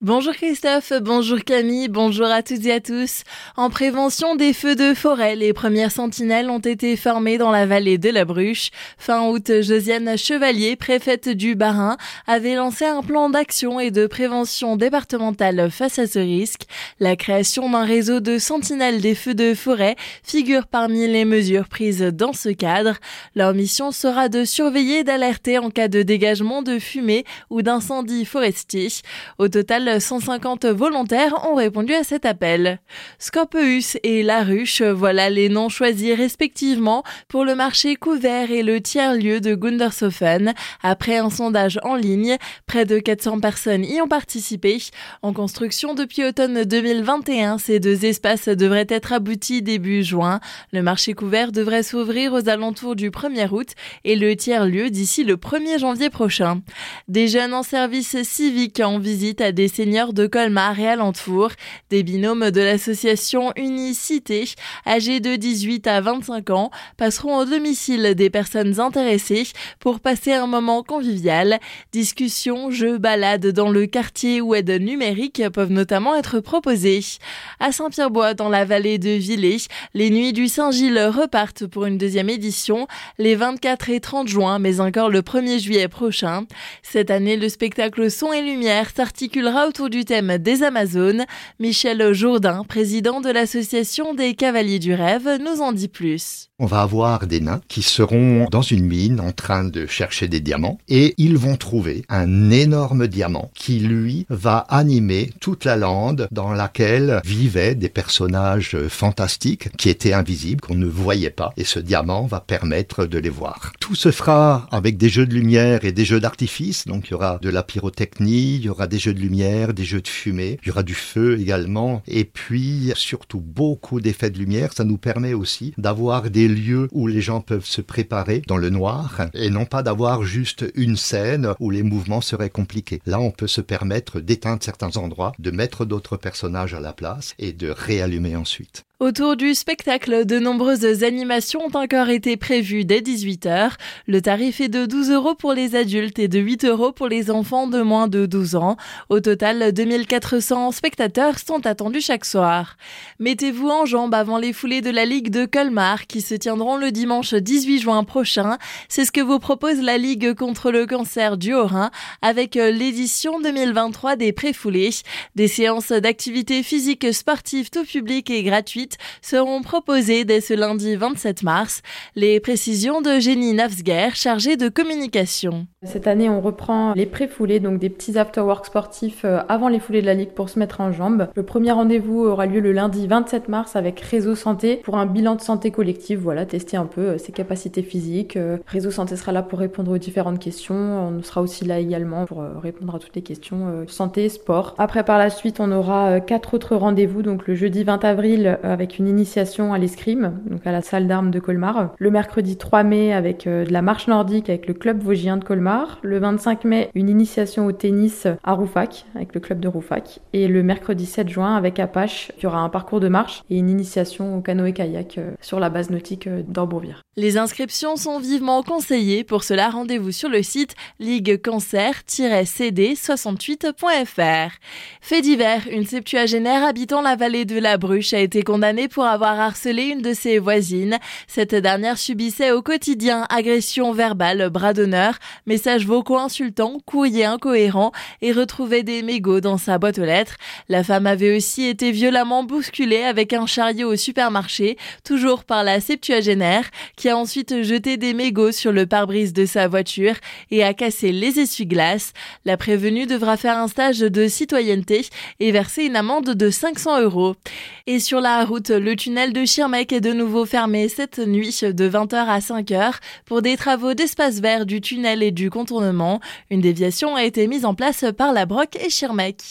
Bonjour Christophe, bonjour Camille, bonjour à toutes et à tous. En prévention des feux de forêt, les premières sentinelles ont été formées dans la vallée de la Bruche. Fin août, Josiane Chevalier, préfète du Bas-Rhin, avait lancé un plan d'action et de prévention départementale face à ce risque. La création d'un réseau de sentinelles des feux de forêt figure parmi les mesures prises dans ce cadre. Leur mission sera de surveiller et d'alerter en cas de dégagement de fumée ou d'incendie forestier. Au total, 150 volontaires ont répondu à cet appel. Scorpeus et La Ruche, voilà les noms choisis respectivement pour le marché couvert et le tiers-lieu de Gundershofen. Après un sondage en ligne, près de 400 personnes y ont participé. En construction depuis automne 2021, ces deux espaces devraient être aboutis début juin. Le marché couvert devrait s'ouvrir aux alentours du 1er août et le tiers-lieu d'ici le 1er janvier prochain. Des jeunes en service civique en visite à des seigneurs de Colmar et alentour, des binômes de l'association Unicité, âgés de 18 à 25 ans, passeront au domicile des personnes intéressées pour passer un moment convivial. Discussions, jeux, balades dans le quartier ou aides numériques peuvent notamment être proposées. À Saint-Pierre-Bois, dans la vallée de Villers, les Nuits du Saint-Gilles repartent pour une deuxième édition les 24 et 30 juin, mais encore le 1er juillet prochain. Cette année, le spectacle Son et Lumière s'articulera autour du thème des Amazones. Michel Jourdain, président de l'association des Cavaliers du Rêve, nous en dit plus. On va avoir des nains qui seront dans une mine en train de chercher des diamants et ils vont trouver un énorme diamant qui lui va animer toute la lande dans laquelle vivaient des personnages fantastiques qui étaient invisibles, qu'on ne voyait pas et ce diamant va permettre de les voir. Tout se fera avec des jeux de lumière et des jeux d'artifice, donc il y aura de la pyrotechnie, il y aura des jeux de lumière, des jeux de fumée, il y aura du feu également. Et puis surtout beaucoup d'effets de lumière, ça nous permet aussi d'avoir des lieux où les gens peuvent se préparer dans le noir et non pas d'avoir juste une scène où les mouvements seraient compliqués. Là, on peut se permettre d'éteindre certains endroits, de mettre d'autres personnages à la place et de réallumer ensuite. Autour du spectacle, de nombreuses animations ont encore été prévues dès 18h. Le tarif est de 12 euros pour les adultes et de 8 euros pour les enfants de moins de 12 ans. Au total, 2400 spectateurs sont attendus chaque soir. Mettez-vous en jambe avant les foulées de la Ligue de Colmar qui se tiendront le dimanche 18 juin prochain. C'est ce que vous propose la Ligue contre le cancer du Haut-Rhin avec l'édition 2023 des préfoulées. Des séances d'activité physique sportive tout public et gratuites seront proposées dès ce lundi 27 mars. Les précisions de Jenny Nafsger, chargée de communication. Cette année, on reprend les pré-foulées, donc des petits after-work sportifs euh, avant les foulées de la Ligue pour se mettre en jambes. Le premier rendez-vous aura lieu le lundi 27 mars avec Réseau Santé pour un bilan de santé collective, voilà, tester un peu euh, ses capacités physiques. Euh, Réseau Santé sera là pour répondre aux différentes questions. On sera aussi là également pour répondre à toutes les questions santé, sport. Après, par la suite, on aura quatre autres rendez-vous, donc le jeudi 20 avril avec une initiation à l'escrime, donc à la salle d'armes de Colmar. Le mercredi 3 mai avec de la marche nordique avec le club vosgien de Colmar. Le 25 mai, une initiation au tennis à Roufac avec le club de Roufac. Et le mercredi 7 juin avec Apache, il y aura un parcours de marche et une initiation au canoë-kayak euh, sur la base nautique euh, d'Orbourvire. Les inscriptions sont vivement conseillées. Pour cela, rendez-vous sur le site liguecancer-cd68.fr. Fait divers, une septuagénaire habitant la vallée de la Bruche a été condamnée pour avoir harcelé une de ses voisines. Cette dernière subissait au quotidien agression verbale, bras d'honneur, messages vocaux insultants, courriers incohérents et retrouvait des mégots dans sa boîte aux lettres. La femme avait aussi été violemment bousculée avec un chariot au supermarché, toujours par la septuagénaire, qui a ensuite jeté des mégots sur le pare-brise de sa voiture et a cassé les essuie-glaces. La prévenue devra faire un stage de citoyenneté et verser une amende de 500 euros. Et sur la route le tunnel de Schirmeck est de nouveau fermé cette nuit de 20h à 5h pour des travaux d'espace vert du tunnel et contournement. Une déviation a été mise en place par la Broc et Schirmeck.